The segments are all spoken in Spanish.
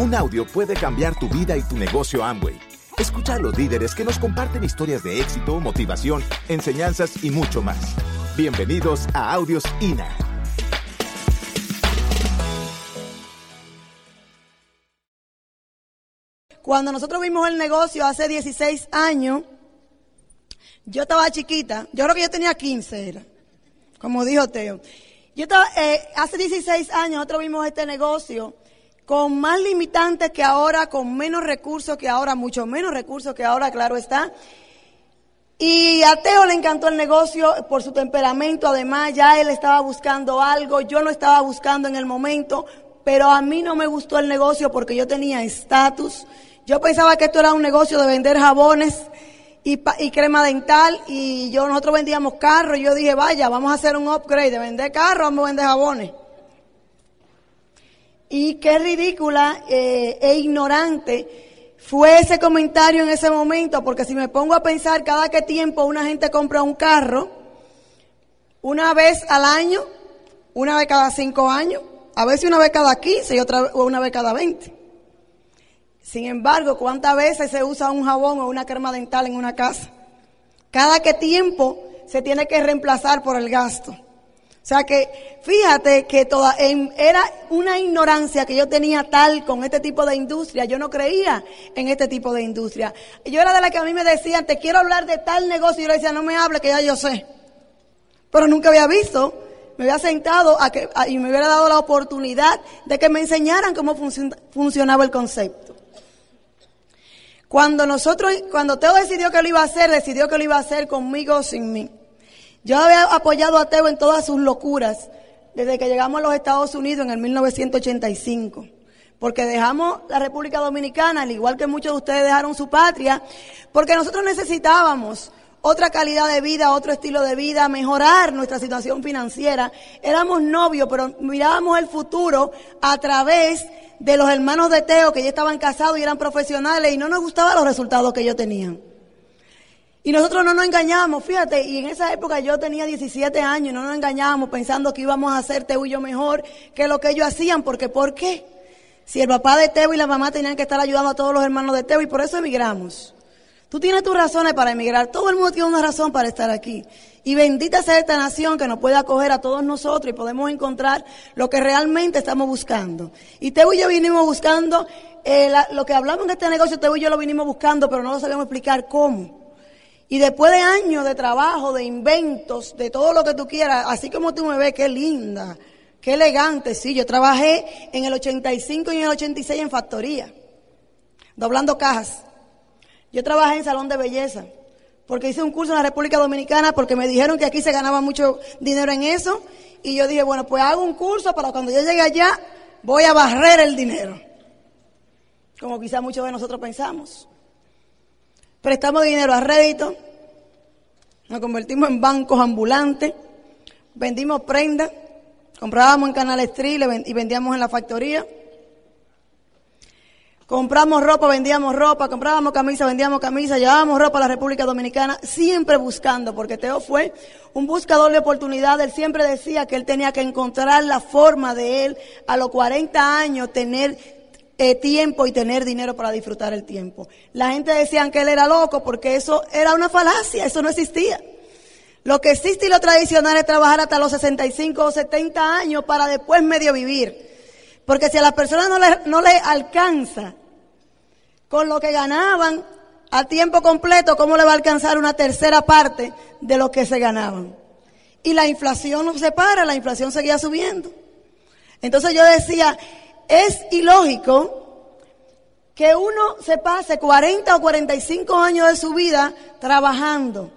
Un audio puede cambiar tu vida y tu negocio Amway. Escucha a los líderes que nos comparten historias de éxito, motivación, enseñanzas y mucho más. Bienvenidos a Audios INA. Cuando nosotros vimos el negocio hace 16 años, yo estaba chiquita, yo creo que yo tenía 15, era, como dijo Teo. Yo estaba, eh, hace 16 años nosotros vimos este negocio con más limitantes que ahora, con menos recursos que ahora, mucho menos recursos que ahora, claro está. Y a Teo le encantó el negocio por su temperamento, además ya él estaba buscando algo, yo no estaba buscando en el momento, pero a mí no me gustó el negocio porque yo tenía estatus. Yo pensaba que esto era un negocio de vender jabones y, crema dental y yo nosotros vendíamos carros yo dije, vaya, vamos a hacer un upgrade de vender carros, vamos a vender jabones. Y qué ridícula eh, e ignorante fue ese comentario en ese momento, porque si me pongo a pensar cada qué tiempo una gente compra un carro, una vez al año, una vez cada cinco años, a veces una vez cada quince y otra una vez cada veinte. Sin embargo, ¿cuántas veces se usa un jabón o una crema dental en una casa? Cada qué tiempo se tiene que reemplazar por el gasto. O sea que fíjate que toda, era una ignorancia que yo tenía tal con este tipo de industria. Yo no creía en este tipo de industria. Yo era de la que a mí me decían, te quiero hablar de tal negocio. Y yo le decía, no me hable, que ya yo sé. Pero nunca había visto, me había sentado a que, y me hubiera dado la oportunidad de que me enseñaran cómo funcionaba el concepto. Cuando nosotros, cuando Teo decidió que lo iba a hacer, decidió que lo iba a hacer conmigo sin mí. Yo había apoyado a Teo en todas sus locuras desde que llegamos a los Estados Unidos en el 1985. Porque dejamos la República Dominicana, al igual que muchos de ustedes dejaron su patria, porque nosotros necesitábamos otra calidad de vida, otro estilo de vida, mejorar nuestra situación financiera. Éramos novios, pero mirábamos el futuro a través de los hermanos de Teo que ya estaban casados y eran profesionales y no nos gustaban los resultados que ellos tenían. Y nosotros no nos engañábamos, fíjate, y en esa época yo tenía 17 años no nos engañábamos pensando que íbamos a hacer Teo y yo mejor que lo que ellos hacían, porque ¿por qué? Si el papá de Teo y la mamá tenían que estar ayudando a todos los hermanos de Teo y por eso emigramos. Tú tienes tus razones para emigrar, todo el mundo tiene una razón para estar aquí. Y bendita sea esta nación que nos puede acoger a todos nosotros y podemos encontrar lo que realmente estamos buscando. Y Teo y yo vinimos buscando, eh, lo que hablamos en este negocio, Teo y yo lo vinimos buscando, pero no lo sabíamos explicar cómo. Y después de años de trabajo, de inventos, de todo lo que tú quieras, así como tú me ves, qué linda, qué elegante. Sí, yo trabajé en el 85 y en el 86 en factoría, doblando cajas. Yo trabajé en salón de belleza, porque hice un curso en la República Dominicana, porque me dijeron que aquí se ganaba mucho dinero en eso. Y yo dije, bueno, pues hago un curso para cuando yo llegue allá, voy a barrer el dinero. Como quizá muchos de nosotros pensamos. Prestamos dinero a rédito, nos convertimos en bancos ambulantes, vendimos prendas, comprábamos en Canal Street y vendíamos en la factoría. Compramos ropa, vendíamos ropa, comprábamos camisa, vendíamos camisa, llevábamos ropa a la República Dominicana, siempre buscando, porque Teo fue un buscador de oportunidades. Él siempre decía que él tenía que encontrar la forma de él a los 40 años tener eh, tiempo y tener dinero para disfrutar el tiempo. La gente decía que él era loco porque eso era una falacia, eso no existía. Lo que existe y lo tradicional es trabajar hasta los 65 o 70 años para después medio vivir. Porque si a las personas no le, no le alcanza con lo que ganaban a tiempo completo, ¿cómo le va a alcanzar una tercera parte de lo que se ganaban? Y la inflación no se para, la inflación seguía subiendo. Entonces yo decía, es ilógico que uno se pase 40 o 45 años de su vida trabajando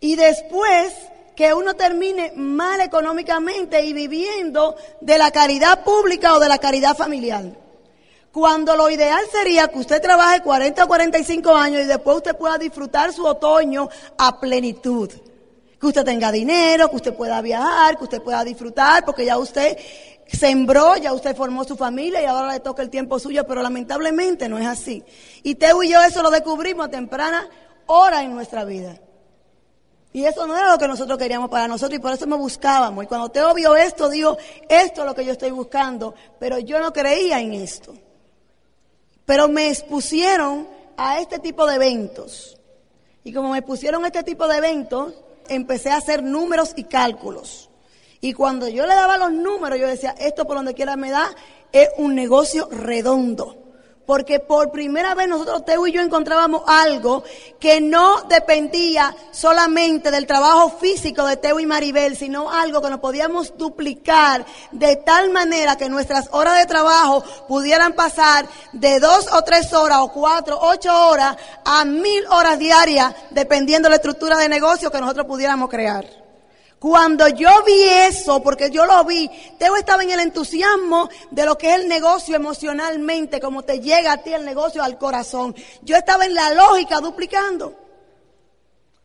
y después que uno termine mal económicamente y viviendo de la caridad pública o de la caridad familiar. Cuando lo ideal sería que usted trabaje 40 o 45 años y después usted pueda disfrutar su otoño a plenitud. Que usted tenga dinero, que usted pueda viajar, que usted pueda disfrutar, porque ya usted sembró, ya usted formó su familia y ahora le toca el tiempo suyo, pero lamentablemente no es así. Y Teo y yo eso lo descubrimos a temprana hora en nuestra vida. Y eso no era lo que nosotros queríamos para nosotros y por eso me buscábamos. Y cuando Teo vio esto, dijo, esto es lo que yo estoy buscando, pero yo no creía en esto. Pero me expusieron a este tipo de eventos. Y como me pusieron a este tipo de eventos, empecé a hacer números y cálculos. Y cuando yo le daba los números, yo decía, esto por donde quiera me da, es un negocio redondo porque por primera vez nosotros, Teo y yo, encontrábamos algo que no dependía solamente del trabajo físico de Teo y Maribel, sino algo que nos podíamos duplicar de tal manera que nuestras horas de trabajo pudieran pasar de dos o tres horas o cuatro, ocho horas a mil horas diarias, dependiendo de la estructura de negocio que nosotros pudiéramos crear. Cuando yo vi eso, porque yo lo vi, Teo estaba en el entusiasmo de lo que es el negocio emocionalmente, como te llega a ti el negocio al corazón. Yo estaba en la lógica duplicando.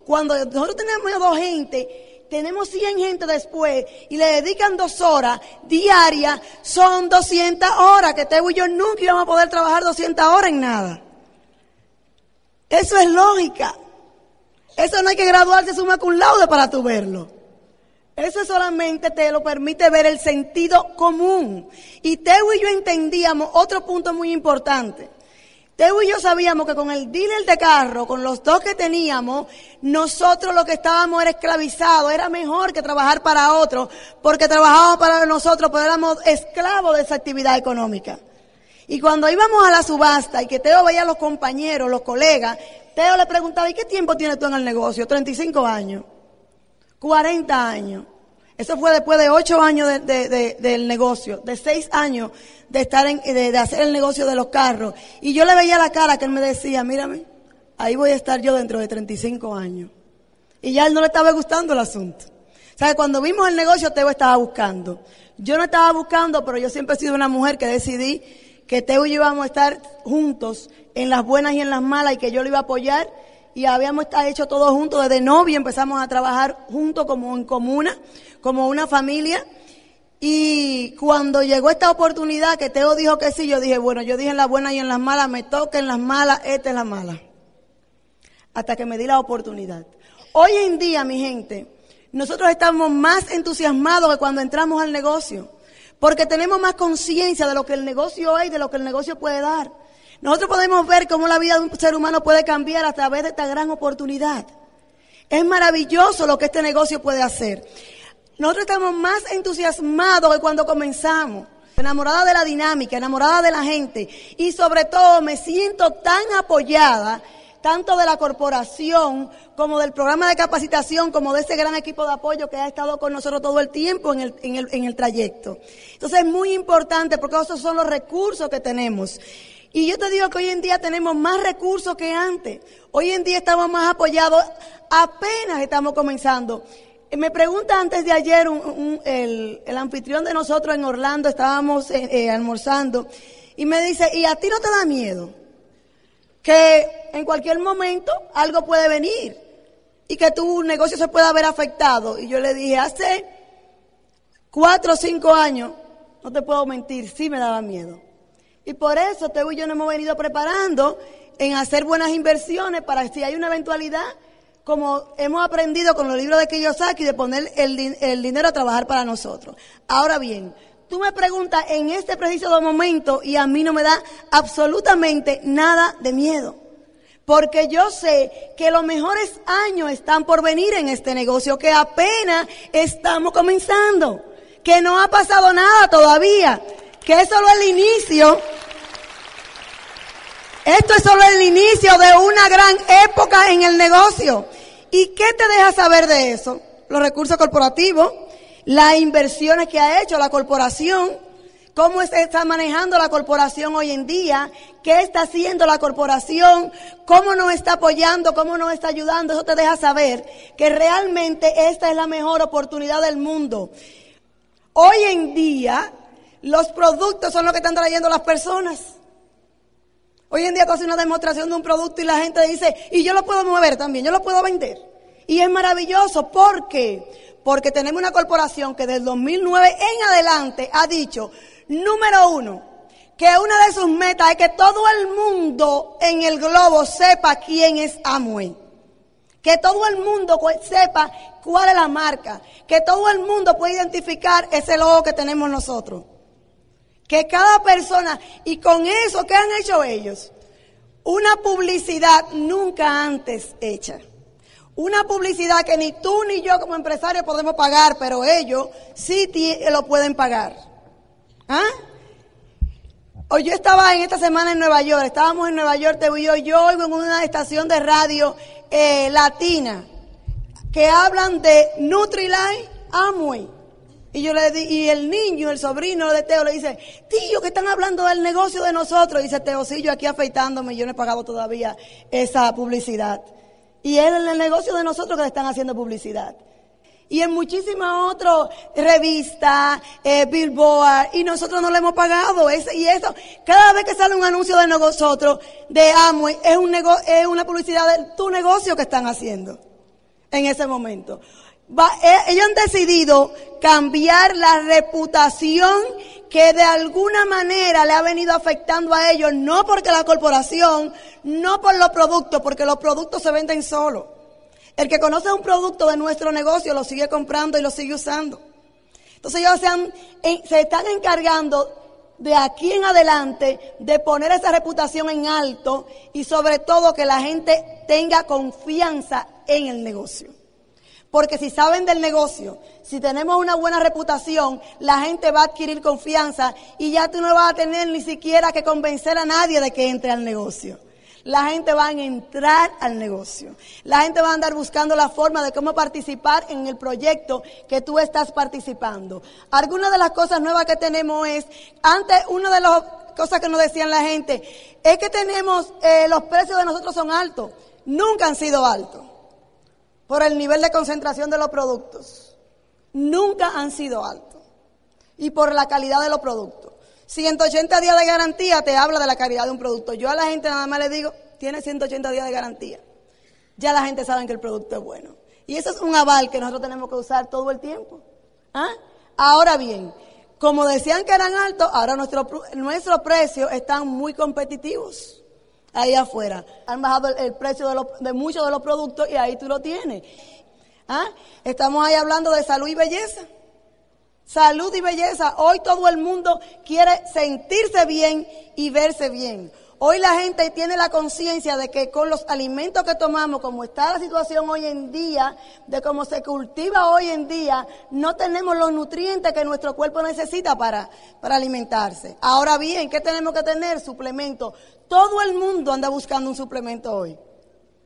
Cuando nosotros tenemos dos gente, tenemos 100 gente después y le dedican dos horas diarias, son 200 horas, que Teo y yo nunca íbamos a poder trabajar 200 horas en nada. Eso es lógica. Eso no hay que graduarse suma cum laude para tu verlo. Eso solamente te lo permite ver el sentido común. Y Teo y yo entendíamos otro punto muy importante. Teo y yo sabíamos que con el dealer de carro, con los dos que teníamos, nosotros lo que estábamos era esclavizados. Era mejor que trabajar para otros, porque trabajábamos para nosotros, pero éramos esclavos de esa actividad económica. Y cuando íbamos a la subasta y que Teo veía a los compañeros, los colegas, Teo le preguntaba, ¿y qué tiempo tienes tú en el negocio? 35 años. 40 años. Eso fue después de 8 años del negocio, de 6 años de estar en, de, hacer el negocio de los carros. Y yo le veía la cara que él me decía, mírame, ahí voy a estar yo dentro de 35 años. Y ya él no le estaba gustando el asunto. O sea, cuando vimos el negocio, Teo estaba buscando. Yo no estaba buscando, pero yo siempre he sido una mujer que decidí que Teo y yo íbamos a estar juntos en las buenas y en las malas y que yo lo iba a apoyar y habíamos hecho todo juntos desde novio, empezamos a trabajar juntos como en comuna, como una familia. Y cuando llegó esta oportunidad que Teo dijo que sí, yo dije, bueno, yo dije en las buenas y en las malas, me toca en las malas, esta es la mala. Hasta que me di la oportunidad. Hoy en día, mi gente, nosotros estamos más entusiasmados que cuando entramos al negocio, porque tenemos más conciencia de lo que el negocio es y de lo que el negocio puede dar. Nosotros podemos ver cómo la vida de un ser humano puede cambiar a través de esta gran oportunidad. Es maravilloso lo que este negocio puede hacer. Nosotros estamos más entusiasmados que cuando comenzamos, enamorada de la dinámica, enamorada de la gente y sobre todo me siento tan apoyada tanto de la corporación como del programa de capacitación, como de ese gran equipo de apoyo que ha estado con nosotros todo el tiempo en el, en el, en el trayecto. Entonces es muy importante porque esos son los recursos que tenemos. Y yo te digo que hoy en día tenemos más recursos que antes. Hoy en día estamos más apoyados, apenas estamos comenzando. Me pregunta antes de ayer el, anfitrión de nosotros en Orlando, estábamos eh, eh, almorzando, y me dice, ¿y a ti no te da miedo? Que en cualquier momento algo puede venir y que tu negocio se pueda ver afectado. Y yo le dije, hace cuatro o cinco años, no te puedo mentir, sí me daba miedo. Y por eso Teo y yo nos hemos venido preparando en hacer buenas inversiones para si hay una eventualidad, como hemos aprendido con los libros de Kiyosaki, de poner el, el dinero a trabajar para nosotros. Ahora bien, tú me preguntas en este preciso momento y a mí no me da absolutamente nada de miedo. Porque yo sé que los mejores años están por venir en este negocio, que apenas estamos comenzando, que no ha pasado nada todavía que es solo el inicio. Esto es solo el inicio de una gran época en el negocio. ¿Y qué te deja saber de eso? Los recursos corporativos, las inversiones que ha hecho la corporación, cómo está manejando la corporación hoy en día, qué está haciendo la corporación, cómo nos está apoyando, cómo nos está ayudando. Eso te deja saber que realmente esta es la mejor oportunidad del mundo. Hoy en día, los productos son los que están trayendo las personas. Hoy en día tú una demostración de un producto y la gente dice, y yo lo puedo mover también, yo lo puedo vender. Y es maravilloso, ¿por qué? Porque tenemos una corporación que desde 2009 en adelante ha dicho, número uno, que una de sus metas es que todo el mundo en el globo sepa quién es Amway. Que todo el mundo sepa cuál es la marca. Que todo el mundo pueda identificar ese logo que tenemos nosotros. Que cada persona, y con eso, ¿qué han hecho ellos? Una publicidad nunca antes hecha. Una publicidad que ni tú ni yo como empresario podemos pagar, pero ellos sí lo pueden pagar. ¿Ah? Hoy yo estaba en esta semana en Nueva York, estábamos en Nueva York, te yo, yo oigo en una estación de radio eh, latina que hablan de Nutrilite Amway. Y yo le di, y el niño, el sobrino de Teo le dice, tío, que están hablando del negocio de nosotros. Dice, Teo, aquí afeitándome, yo no he pagado todavía esa publicidad. Y es el negocio de nosotros que le están haciendo publicidad. Y en muchísimas otras revistas, eh, Billboard, y nosotros no le hemos pagado. y eso, cada vez que sale un anuncio de nosotros, de Amway, es, un es una publicidad de tu negocio que están haciendo en ese momento. Eh, ellos han decidido cambiar la reputación que de alguna manera le ha venido afectando a ellos, no porque la corporación, no por los productos, porque los productos se venden solos. El que conoce un producto de nuestro negocio lo sigue comprando y lo sigue usando. Entonces ellos se, se están encargando de aquí en adelante de poner esa reputación en alto y sobre todo que la gente tenga confianza en el negocio. Porque si saben del negocio, si tenemos una buena reputación, la gente va a adquirir confianza y ya tú no vas a tener ni siquiera que convencer a nadie de que entre al negocio. La gente va a entrar al negocio. La gente va a andar buscando la forma de cómo participar en el proyecto que tú estás participando. Algunas de las cosas nuevas que tenemos es, antes una de las cosas que nos decían la gente, es que tenemos, eh, los precios de nosotros son altos. Nunca han sido altos por el nivel de concentración de los productos. Nunca han sido altos. Y por la calidad de los productos. 180 días de garantía te habla de la calidad de un producto. Yo a la gente nada más le digo, tiene 180 días de garantía. Ya la gente sabe que el producto es bueno. Y eso es un aval que nosotros tenemos que usar todo el tiempo. ¿Ah? Ahora bien, como decían que eran altos, ahora nuestros nuestro precios están muy competitivos ahí afuera. Han bajado el, precio de, de, muchos de los productos y ahí tú lo tienes. ¿Ah? Estamos ahí hablando de salud y belleza. Salud y belleza. Hoy todo el mundo quiere sentirse bien y verse bien. Hoy la gente tiene la conciencia de que con los alimentos que tomamos, como está la situación hoy en día, de cómo se cultiva hoy en día, no tenemos los nutrientes que nuestro cuerpo necesita para, para alimentarse. Ahora bien, ¿qué tenemos que tener? Suplementos. Todo el mundo anda buscando un suplemento hoy,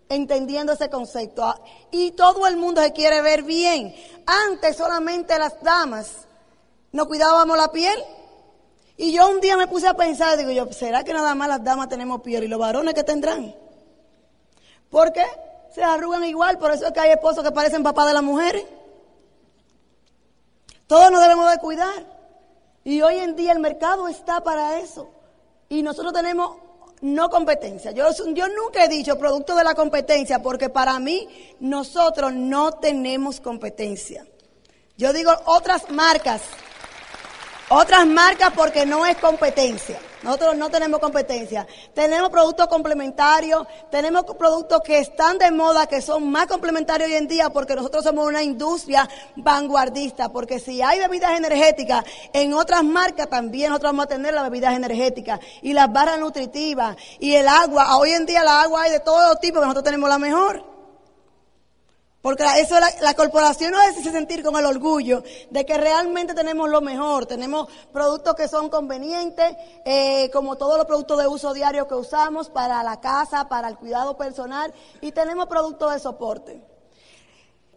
entendiendo ese concepto. Ah, y todo el mundo se quiere ver bien. Antes solamente las damas no cuidábamos la piel y yo un día me puse a pensar, digo yo, ¿será que nada más las damas tenemos piel y los varones que tendrán? ¿Por qué? Se arrugan igual, por eso es que hay esposos que parecen papás de las mujeres. Todos nos debemos de cuidar. Y hoy en día el mercado está para eso. Y nosotros tenemos no competencia. Yo, yo nunca he dicho producto de la competencia porque para mí nosotros no tenemos competencia. Yo digo otras marcas otras marcas porque no es competencia. Nosotros no tenemos competencia. Tenemos productos complementarios, tenemos productos que están de moda, que son más complementarios hoy en día porque nosotros somos una industria vanguardista. Porque si hay bebidas energéticas, en otras marcas también nosotros vamos a tener las bebidas energéticas y las barras nutritivas y el agua. Hoy en día la agua hay de todo tipo, nosotros tenemos la mejor. Porque eso la, la corporación nos hace sentir con el orgullo de que realmente tenemos lo mejor. Tenemos productos que son convenientes, eh, como todos los productos de uso diario que usamos para la casa, para el cuidado personal, y tenemos productos de soporte.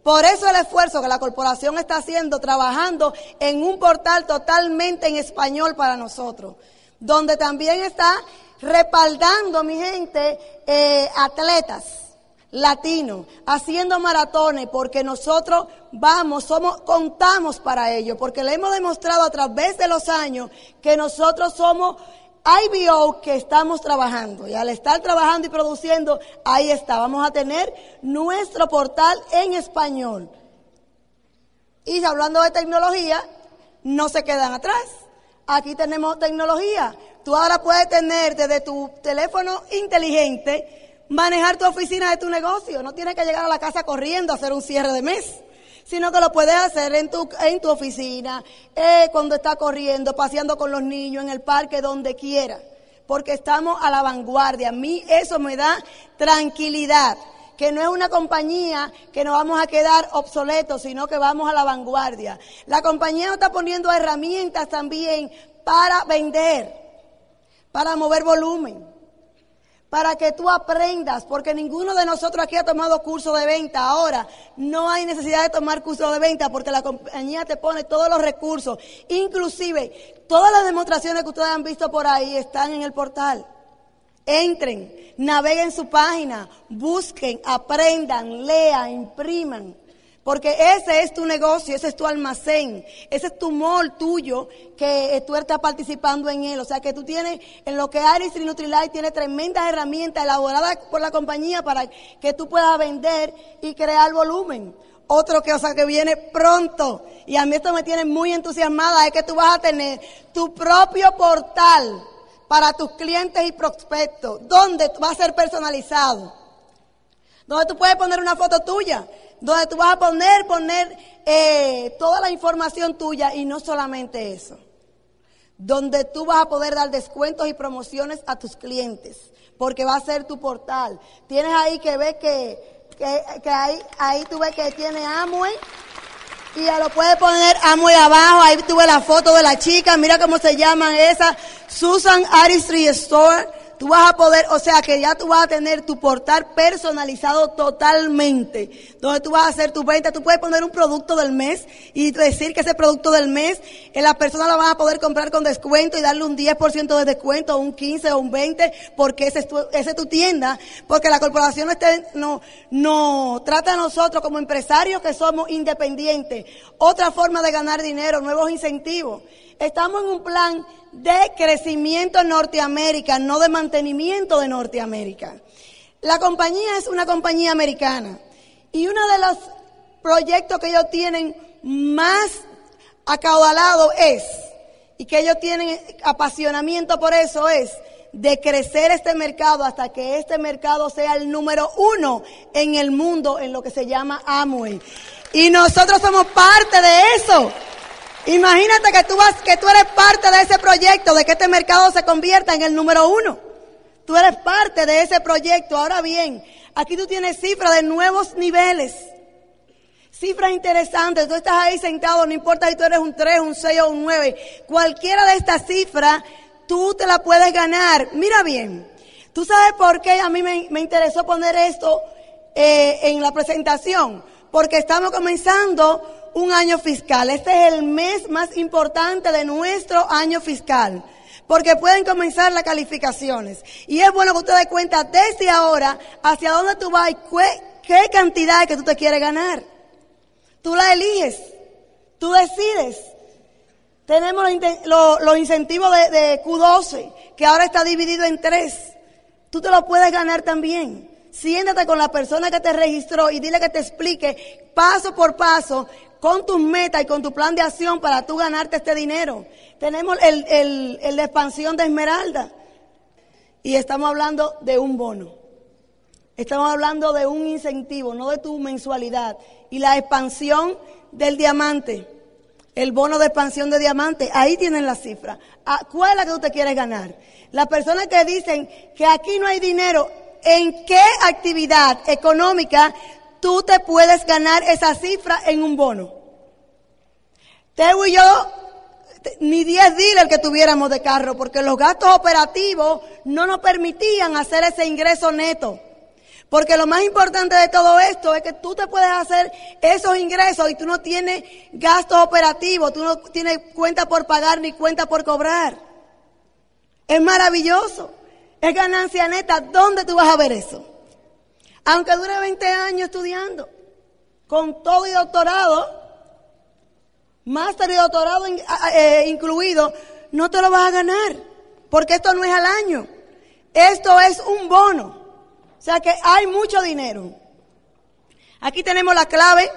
Por eso el esfuerzo que la corporación está haciendo, trabajando en un portal totalmente en español para nosotros, donde también está respaldando, mi gente, eh, atletas latino, haciendo maratones, porque nosotros vamos, somos, contamos para ello, porque le hemos demostrado a través de los años que nosotros somos IBO que estamos trabajando. Y al estar trabajando y produciendo, ahí está, vamos a tener nuestro portal en español. Y hablando de tecnología, no se quedan atrás. Aquí tenemos tecnología. Tú ahora puedes tener desde tu teléfono inteligente manejar tu oficina de tu negocio. No tienes que llegar a la casa corriendo a hacer un cierre de mes, sino que lo puedes hacer en tu, en tu oficina, eh, cuando estás corriendo, paseando con los niños, en el parque, donde quiera. Porque estamos a la vanguardia. A mí eso me da tranquilidad que no es una compañía que nos vamos a quedar obsoletos, sino que vamos a la vanguardia. La compañía nos está poniendo herramientas también para vender, para mover volumen, para que tú aprendas, porque ninguno de nosotros aquí ha tomado curso de venta. Ahora, no hay necesidad de tomar curso de venta porque la compañía te pone todos los recursos, inclusive todas las demostraciones que ustedes han visto por ahí están en el portal. Entren, naveguen su página, busquen, aprendan, lean, impriman. Porque ese es tu negocio, ese es tu almacén, ese es tu mall tuyo que tú estás participando en él. O sea que tú tienes, en lo que Aris y Nutrilite tiene tremendas herramientas elaboradas por la compañía para que tú puedas vender y crear volumen. Otro que, o sea, que viene pronto, y a mí esto me tiene muy entusiasmada, es que tú vas a tener tu propio portal para tus clientes y prospectos, donde va a ser personalizado, donde tú puedes poner una foto tuya, donde tú vas a poner, poner eh, toda la información tuya y no solamente eso, donde tú vas a poder dar descuentos y promociones a tus clientes, porque va a ser tu portal. Tienes ahí que ver que, que, ahí, ahí tú ves que tiene Amway. Y ya lo puedes poner muy abajo, ahí tuve la foto de la chica, mira cómo se llaman esa, Susan Artistry Store. Tú vas a poder, o sea que ya tú vas a tener tu portal personalizado totalmente, donde tú vas a hacer tu venta. Tú puedes poner un producto del mes y decir que ese producto del mes, eh, la persona lo va a poder comprar con descuento y darle un 10% de descuento, un 15 o un 20, porque ese es tu, ese es tu tienda, porque la corporación no, esté, no, no trata a nosotros como empresarios que somos independientes. Otra forma de ganar dinero, nuevos incentivos. Estamos en un plan de crecimiento en Norteamérica, no de mantenimiento de Norteamérica. La compañía es una compañía americana y uno de los proyectos que ellos tienen más acaudalado es, y que ellos tienen apasionamiento por eso es, de crecer este mercado hasta que este mercado sea el número uno en el mundo en lo que se llama Amway. Y nosotros somos parte de eso. Imagínate que tú, vas, que tú eres parte de ese proyecto, de que este mercado se convierta en el número uno. Tú eres parte de ese proyecto. Ahora bien, aquí tú tienes cifras de nuevos niveles. Cifras interesantes. Tú estás ahí sentado, no importa si tú eres un 3, un 6 o un 9. Cualquiera de estas cifras, tú te la puedes ganar. Mira bien. ¿Tú sabes por qué a mí me, me interesó poner esto eh, en la presentación? Porque estamos comenzando un año fiscal. Este es el mes más importante de nuestro año fiscal. Porque pueden comenzar las calificaciones. Y es bueno que usted dé cuenta desde ahora hacia dónde tú vas y qué, cantidad que tú te quieres ganar. Tú la eliges. Tú decides. Tenemos los, incentivos de, de Q12, que ahora está dividido en tres. Tú te lo puedes ganar también. Siéntate con la persona que te registró y dile que te explique paso por paso con tus metas y con tu plan de acción para tú ganarte este dinero. Tenemos el, el, de expansión de Esmeralda y estamos hablando de un bono. Estamos hablando de un incentivo, no de tu mensualidad. Y la expansión del diamante, el bono de expansión de diamante, ahí tienen la cifra. Ah, ¿Cuál es la que tú te quieres ganar? Las personas que dicen que aquí no hay dinero, ¿en qué actividad económica tú te puedes ganar esa cifra en un bono. Teo y yo, ni 10 dealers que tuviéramos de carro, porque los gastos operativos no nos permitían hacer ese ingreso neto. Porque lo más importante de todo esto es que tú te puedes hacer esos ingresos y tú no tienes gastos operativos, tú no tienes cuenta por pagar ni cuenta por cobrar. Es maravilloso. Es ganancia neta. ¿Dónde tú vas a ver eso? Aunque dure 20 años estudiando, con todo y doctorado, máster y doctorado eh, incluido, no te lo vas a ganar, porque esto no es al año, esto es un bono. O sea que hay mucho dinero. Aquí tenemos la clave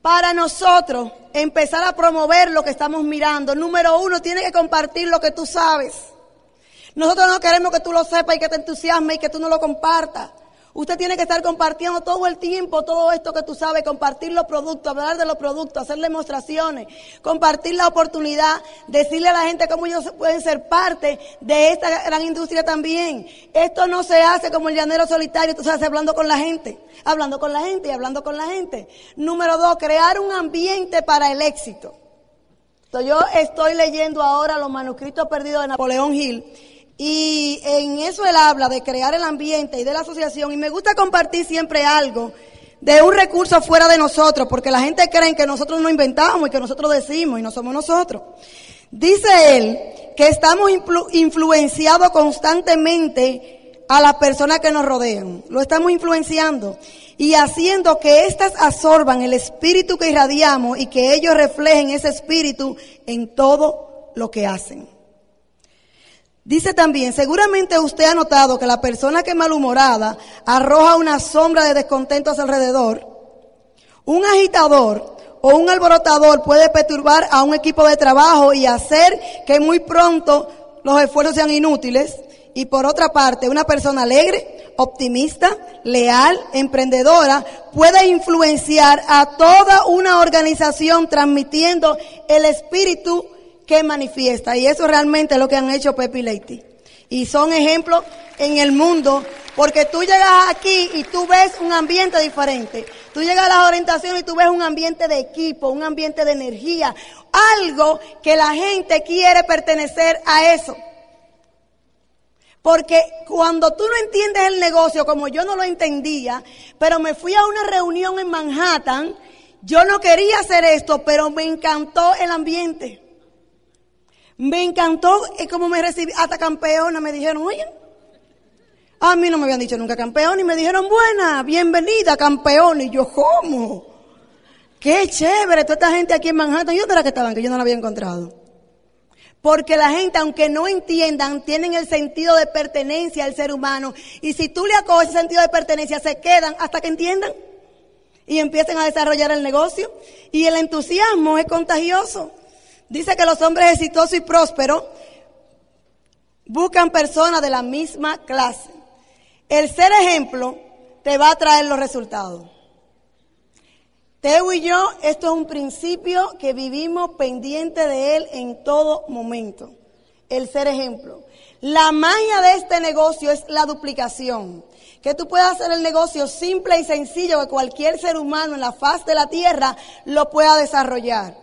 para nosotros empezar a promover lo que estamos mirando. Número uno, tienes que compartir lo que tú sabes. Nosotros no queremos que tú lo sepas y que te entusiasmes y que tú no lo compartas. Usted tiene que estar compartiendo todo el tiempo todo esto que tú sabes, compartir los productos, hablar de los productos, hacer demostraciones, compartir la oportunidad, decirle a la gente cómo ellos pueden ser parte de esta gran industria también. Esto no se hace como el llanero solitario, tú sabes, hablando con la gente, hablando con la gente y hablando con la gente. Número dos, crear un ambiente para el éxito. Entonces, yo estoy leyendo ahora los manuscritos perdidos de Napoleón Hill y en eso él habla de crear el ambiente y de la asociación. Y me gusta compartir siempre algo de un recurso fuera de nosotros, porque la gente cree que nosotros no inventamos y que nosotros decimos y no somos nosotros. Dice él que estamos influenciados constantemente a las personas que nos rodean. Lo estamos influenciando y haciendo que éstas absorban el espíritu que irradiamos y que ellos reflejen ese espíritu en todo lo que hacen. Dice también, seguramente usted ha notado que la persona que es malhumorada arroja una sombra de descontento a su alrededor. Un agitador o un alborotador puede perturbar a un equipo de trabajo y hacer que muy pronto los esfuerzos sean inútiles. Y por otra parte, una persona alegre, optimista, leal, emprendedora, puede influenciar a toda una organización transmitiendo el espíritu que manifiesta. Y eso realmente es lo que han hecho Pepe y Leite. Y son ejemplos en el mundo, porque tú llegas aquí y tú ves un ambiente diferente. Tú llegas a las orientaciones y tú ves un ambiente de equipo, un ambiente de energía, algo que la gente quiere pertenecer a eso. Porque cuando tú no entiendes el negocio como yo no lo entendía, pero me fui a una reunión en Manhattan, yo no quería hacer esto, pero me encantó el ambiente. Me encantó como me recibí, hasta campeona me dijeron, oye, a mí no me habían dicho nunca campeón y me dijeron, buena, bienvenida campeón. Y yo, ¿cómo? Qué chévere, toda esta gente aquí en Manhattan. ¿Y dónde era que estaban? Que yo no la había encontrado. Porque la gente, aunque no entiendan, tienen el sentido de pertenencia al ser humano. Y si tú le acoges ese sentido de pertenencia, se quedan hasta que entiendan. Y empiecen a desarrollar el negocio. Y el entusiasmo es contagioso. Dice que los hombres exitosos y prósperos buscan personas de la misma clase. El ser ejemplo te va a traer los resultados. Teo y yo, esto es un principio que vivimos pendiente de él en todo momento. El ser ejemplo. La magia de este negocio es la duplicación. Que tú puedas hacer el negocio simple y sencillo que cualquier ser humano en la faz de la tierra lo pueda desarrollar.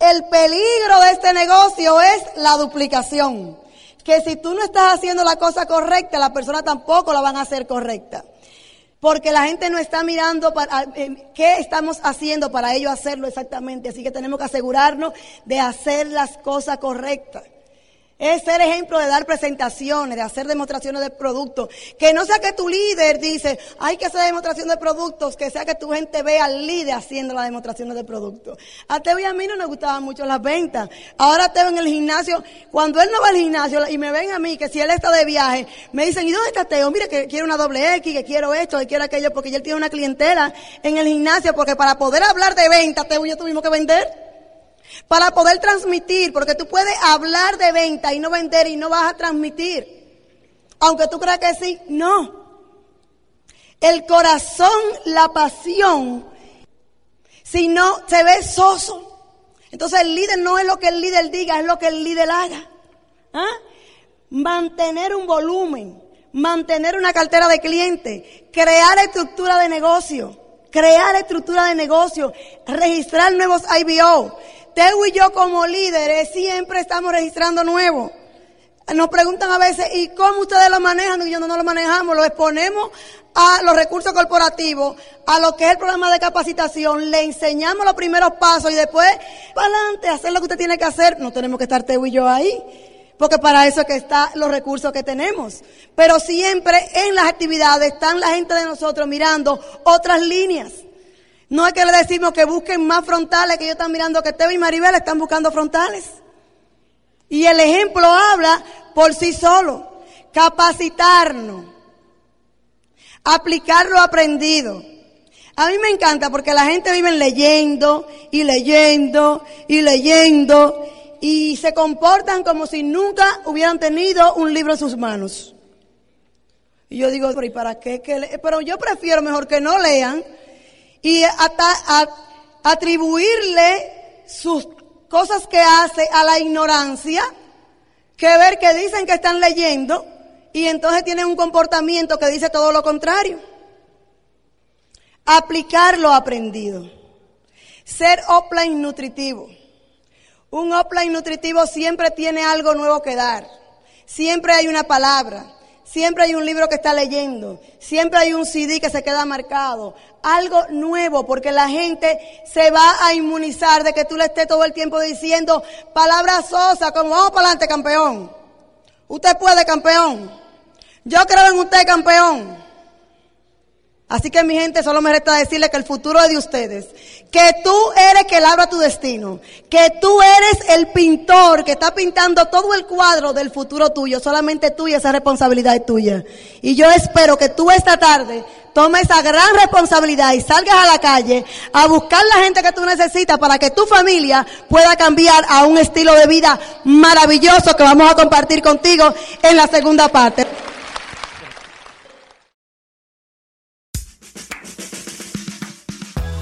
El peligro de este negocio es la duplicación. Que si tú no estás haciendo la cosa correcta, la persona tampoco la van a hacer correcta. Porque la gente no está mirando para, eh, qué estamos haciendo para ello hacerlo exactamente. Así que tenemos que asegurarnos de hacer las cosas correctas. Es ser ejemplo de dar presentaciones, de hacer demostraciones de productos. Que no sea que tu líder dice, hay que hacer demostraciones de productos, que sea que tu gente vea al líder haciendo las demostraciones de productos. A Teo y a mí no nos gustaban mucho las ventas. Ahora Teo en el gimnasio, cuando él no va al gimnasio y me ven a mí, que si él está de viaje, me dicen, ¿y dónde está Teo? Mira que quiero una doble X, que quiero esto, que quiero aquello, porque él tiene una clientela en el gimnasio, porque para poder hablar de ventas, Teo y yo tuvimos que vender. Para poder transmitir, porque tú puedes hablar de venta y no vender y no vas a transmitir. Aunque tú creas que sí, no. El corazón, la pasión, si no, se ve soso. Entonces el líder no es lo que el líder diga, es lo que el líder haga. ¿Ah? Mantener un volumen, mantener una cartera de clientes, crear estructura de negocio, crear estructura de negocio, registrar nuevos IBO, Teo y yo como líderes siempre estamos registrando nuevos. Nos preguntan a veces, ¿y cómo ustedes lo manejan? Y yo no, no lo manejamos, lo exponemos a los recursos corporativos, a lo que es el programa de capacitación, le enseñamos los primeros pasos y después, para adelante, hacer lo que usted tiene que hacer. No tenemos que estar Teo y yo ahí, porque para eso es que están los recursos que tenemos. Pero siempre en las actividades están la gente de nosotros mirando otras líneas. No es que le decimos que busquen más frontales, que ellos están mirando que Teo y Maribel están buscando frontales. Y el ejemplo habla por sí solo. Capacitarnos. Aplicar lo aprendido. A mí me encanta porque la gente vive leyendo y leyendo y leyendo. y se comportan como si nunca hubieran tenido un libro en sus manos. Y yo digo, ¿y para qué? Pero yo prefiero mejor que no lean y atribuirle sus cosas que hace a la ignorancia que ver que dicen que están leyendo y entonces tienen un comportamiento que dice todo lo contrario. Aplicar lo aprendido. Ser offline nutritivo. Un offline nutritivo siempre tiene algo nuevo que dar. Siempre hay una palabra. Siempre hay un libro que está leyendo. Siempre hay un CD que se queda marcado. Algo nuevo, porque la gente se va a inmunizar de que tú le estés todo el tiempo diciendo palabras sosas, como vamos para adelante, campeón. Usted puede, campeón. Yo creo en usted, campeón. Así que mi gente, solo me resta decirle que el futuro es de ustedes. Que tú eres que labra tu destino. Que tú eres el pintor que está pintando todo el cuadro del futuro tuyo. Solamente tú y esa responsabilidad es tuya. Y yo espero que tú esta tarde tomes esa gran responsabilidad y salgas a la calle a buscar la gente que tú necesitas para que tu familia pueda cambiar a un estilo de vida maravilloso que vamos a compartir contigo en la segunda parte.